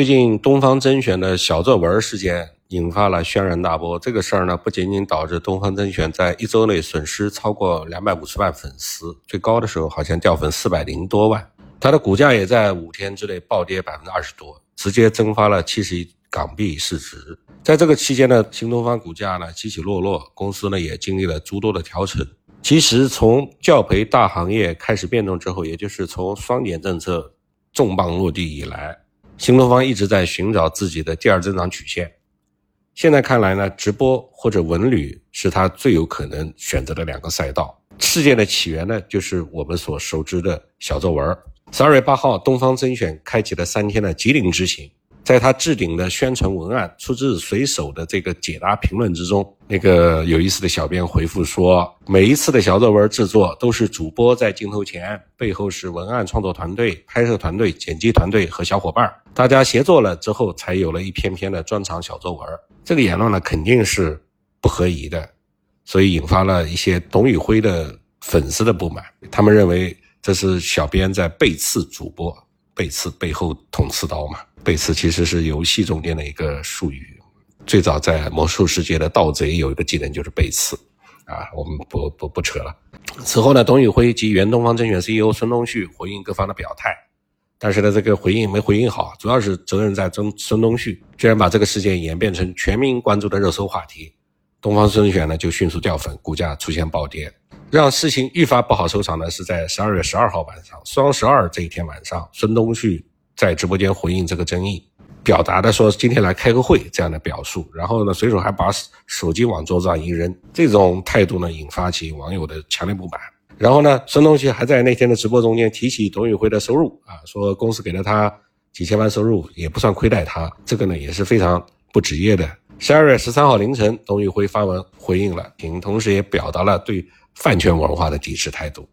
最近东方甄选的小作文事件引发了轩然大波。这个事儿呢，不仅仅导致东方甄选在一周内损失超过两百五十万粉丝，最高的时候好像掉粉四百零多万。它的股价也在五天之内暴跌百分之二十多，直接蒸发了七十亿港币市值。在这个期间呢，新东方股价呢起起落落，公司呢也经历了诸多的调整。其实从教培大行业开始变动之后，也就是从双减政策重磅落地以来，新东方一直在寻找自己的第二增长曲线。现在看来呢，直播或者文旅是它最有可能选择的两个赛道。事件的起源呢，就是我们所熟知的小作文。十二月八号，东方甄选开启了三天的吉林之行。在他置顶的宣传文案出自随手的这个解答评论之中，那个有意思的小编回复说：“每一次的小作文制作都是主播在镜头前，背后是文案创作团队、拍摄团队、剪辑团队和小伙伴，大家协作了之后，才有了一篇篇的专场小作文。”这个言论呢，肯定是不合宜的，所以引发了一些董宇辉的粉丝的不满，他们认为这是小编在背刺主播。背刺背后捅刺刀嘛？背刺其实是游戏中间的一个术语，最早在魔兽世界的盗贼有一个技能就是背刺，啊，我们不不不扯了。此后呢，董宇辉及原东方甄选 CEO 孙东旭回应各方的表态，但是呢，这个回应没回应好，主要是责任在曾孙东旭，居然把这个事件演变成全民关注的热搜话题，东方甄选呢就迅速掉粉，股价出现暴跌。让事情愈发不好收场呢是，在十二月十二号晚上，双十二这一天晚上，孙东旭在直播间回应这个争议，表达的说今天来开个会这样的表述，然后呢，随手还把手机往桌子上一扔，这种态度呢，引发起网友的强烈不满。然后呢，孙东旭还在那天的直播中间提起董宇辉的收入啊，说公司给了他几千万收入，也不算亏待他，这个呢也是非常不职业的。十二月十三号凌晨，董宇辉发文回应了，并同时也表达了对。饭圈文化的抵制态度。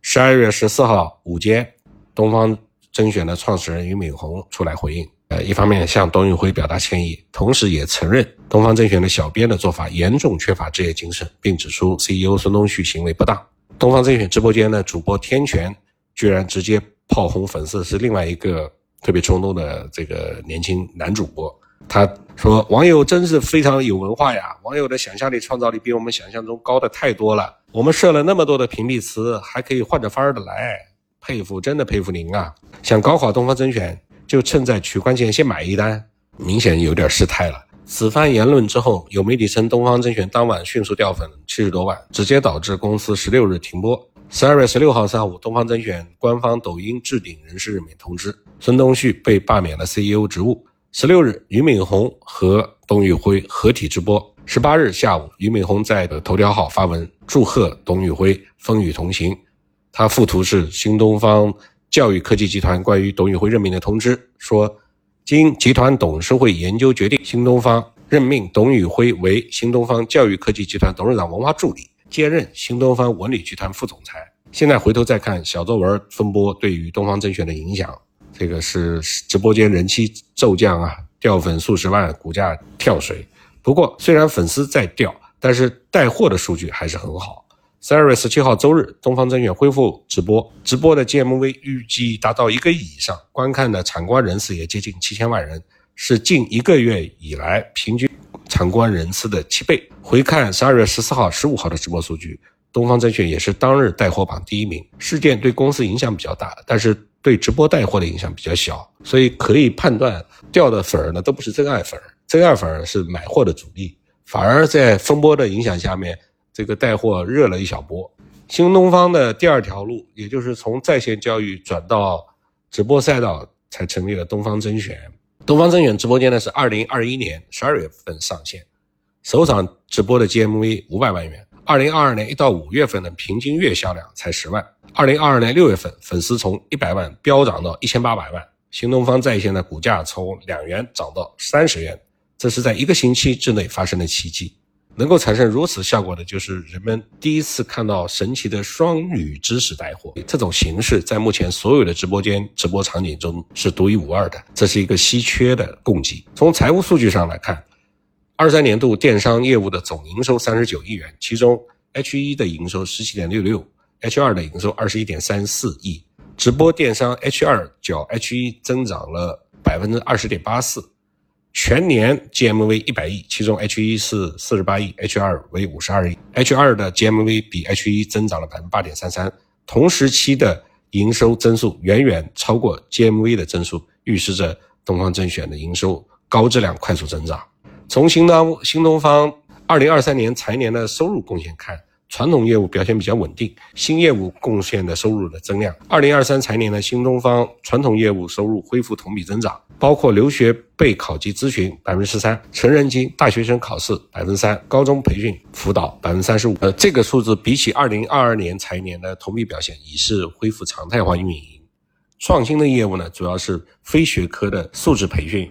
十二月十四号午间，东方甄选的创始人俞敏洪出来回应，呃，一方面向董宇辉表达歉意，同时也承认东方甄选的小编的做法严重缺乏职业精神，并指出 CEO 孙东旭行为不当。东方甄选直播间的主播天权居然直接炮轰粉丝，是另外一个特别冲动的这个年轻男主播。他说：“网友真是非常有文化呀，网友的想象力、创造力比我们想象中高的太多了。我们设了那么多的屏蔽词，还可以换着法儿的来，佩服，真的佩服您啊！想搞垮东方甄选，就趁在取关前先买一单，明显有点失态了。”此番言论之后，有媒体称东方甄选当晚迅速掉粉七十多万，直接导致公司十六日停播。十二月十六号上午，东方甄选官方抖音置顶人事任免通知，孙东旭被罢免了 CEO 职务。十六日，俞敏洪和董宇辉合体直播。十八日下午，俞敏洪在头条号发文祝贺董宇辉风雨同行。他附图是新东方教育科技集团关于董宇辉任命的通知，说经集团董事会研究决定，新东方任命董宇辉为新东方教育科技集团董事长文化助理，兼任新东方文旅集团副总裁。现在回头再看小作文风波对于东方甄选的影响。这个是直播间人气骤降啊，掉粉数十万，股价跳水。不过虽然粉丝在掉，但是带货的数据还是很好。十二月十七号周日，东方甄选恢复直播，直播的 GMV 预计达到一个亿以上，观看的场观人次也接近七千万人，是近一个月以来平均场观人次的七倍。回看十二月十四号、十五号的直播数据，东方甄选也是当日带货榜第一名。事件对公司影响比较大，但是。对直播带货的影响比较小，所以可以判断掉的粉儿呢都不是真爱粉儿，真爱粉儿是买货的主力，反而在风波的影响下面，这个带货热了一小波。新东方的第二条路，也就是从在线教育转到直播赛道，才成立了东方甄选。东方甄选直播间呢是二零二一年十二月份上线，首场直播的 GMV 五百万元。二零二二年一到五月份的平均月销量才十万。二零二二年六月份，粉丝从一百万飙涨到一千八百万。新东方在线的股价从两元涨到三十元，这是在一个星期之内发生的奇迹。能够产生如此效果的，就是人们第一次看到神奇的双语知识带货。这种形式在目前所有的直播间直播场景中是独一无二的，这是一个稀缺的供给。从财务数据上来看。二三年度电商业务的总营收三十九亿元，其中 H 一的营收十七点六六，H 二的营收二十一点三四亿。直播电商 H 二较 H 一增长了百分之二十点八四，全年 GMV 一百亿，其中 H 一是四十八亿，H 二为五十二亿，H 二的 GMV 比 H 一增长了百分之八点三三，同时期的营收增速远远超过 GMV 的增速，预示着东方甄选的营收高质量快速增长。从新东新东方二零二三年财年的收入贡献看。传统业务表现比较稳定，新业务贡献的收入的增量。二零二三财年的新东方传统业务收入恢复同比增长，包括留学备考及咨询百分之十三，成人金大学生考试百分之三，高中培训辅导百分之三十五。呃，这个数字比起二零二二年财年的同比表现，已是恢复常态化运营。创新的业务呢，主要是非学科的素质培训、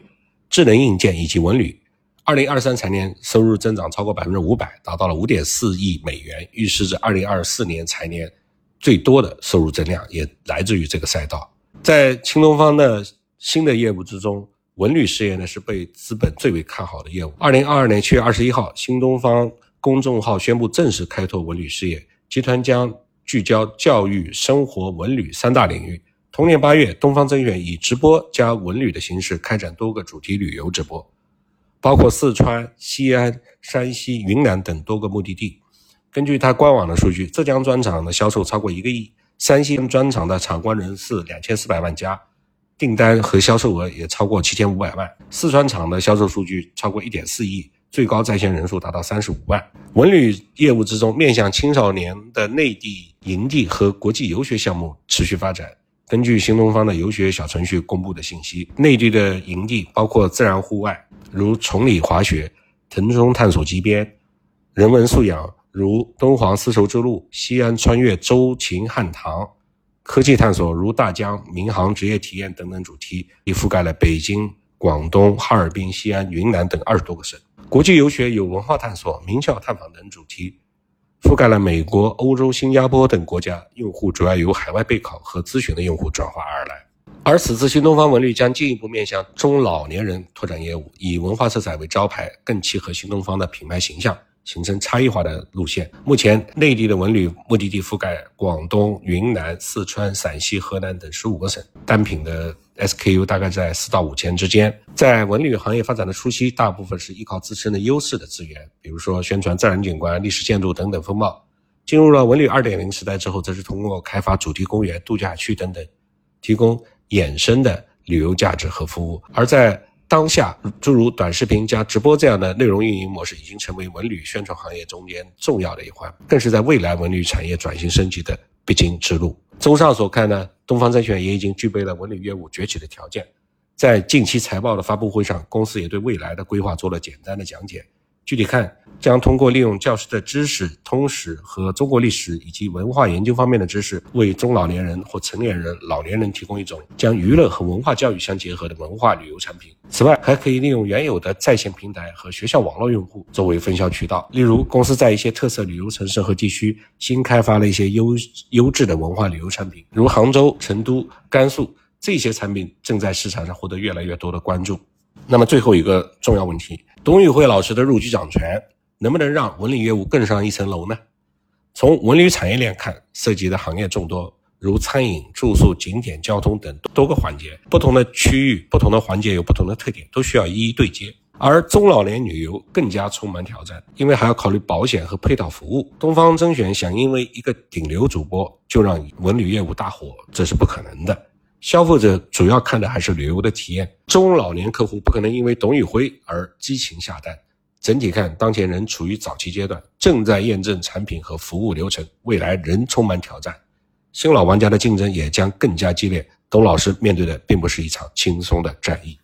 智能硬件以及文旅。二零二三财年收入增长超过百分之五百，达到了五点四亿美元，预示着二零二四年财年最多的收入增量也来自于这个赛道。在新东方的新的业务之中，文旅事业呢是被资本最为看好的业务。二零二二年七月二十一号，新东方公众号宣布正式开拓文旅事业，集团将聚焦教育、生活、文旅三大领域。同年八月，东方甄选以直播加文旅的形式开展多个主题旅游直播。包括四川、西安、山西、云南等多个目的地。根据它官网的数据，浙江专场的销售超过一个亿，山西专场的场观人次两千四百万加，订单和销售额也超过七千五百万。四川场的销售数据超过一点四亿，最高在线人数达到三十五万。文旅业务之中，面向青少年的内地营地和国际游学项目持续发展。根据新东方的游学小程序公布的信息，内地的营地包括自然户外，如崇礼滑雪、腾冲探索极边；人文素养，如敦煌丝绸之路、西安穿越周秦汉唐；科技探索，如大疆民航职业体验等等主题，已覆盖了北京、广东、哈尔滨、西安、云南等二十多个省；国际游学有文化探索、名校探访等主题。覆盖了美国、欧洲、新加坡等国家，用户主要由海外备考和咨询的用户转化而来。而此次新东方文旅将进一步面向中老年人拓展业务，以文化色彩为招牌，更契合新东方的品牌形象。形成差异化的路线。目前，内地的文旅目的地覆盖广东、云南、四川、陕西、河南等十五个省，单品的 SKU 大概在四到五千之间。在文旅行业发展的初期，大部分是依靠自身的优势的资源，比如说宣传自然景观、历史建筑等等风貌。进入了文旅二点零时代之后，则是通过开发主题公园、度假区等等，提供衍生的旅游价值和服务。而在当下，诸如短视频加直播这样的内容运营模式，已经成为文旅宣传行业中间重要的一环，更是在未来文旅产业转型升级的必经之路。综上所看呢，东方甄选也已经具备了文旅业务崛起的条件。在近期财报的发布会上，公司也对未来的规划做了简单的讲解。具体看，将通过利用教师的知识、通识和中国历史以及文化研究方面的知识，为中老年人或成年人、老年人提供一种将娱乐和文化教育相结合的文化旅游产品。此外，还可以利用原有的在线平台和学校网络用户作为分销渠道。例如，公司在一些特色旅游城市和地区新开发了一些优优质的文化旅游产品，如杭州、成都、甘肃，这些产品正在市场上获得越来越多的关注。那么最后一个重要问题，董宇辉老师的入局掌权，能不能让文旅业务更上一层楼呢？从文旅产业链看，涉及的行业众多，如餐饮、住宿、景点、交通等多个环节，不同的区域、不同的环节有不同的特点，都需要一一对接。而中老年旅游更加充满挑战，因为还要考虑保险和配套服务。东方甄选想因为一个顶流主播就让文旅业务大火，这是不可能的。消费者主要看的还是旅游的体验，中老年客户不可能因为董宇辉而激情下单。整体看，当前仍处于早期阶段，正在验证产品和服务流程，未来仍充满挑战。新老玩家的竞争也将更加激烈。董老师面对的并不是一场轻松的战役。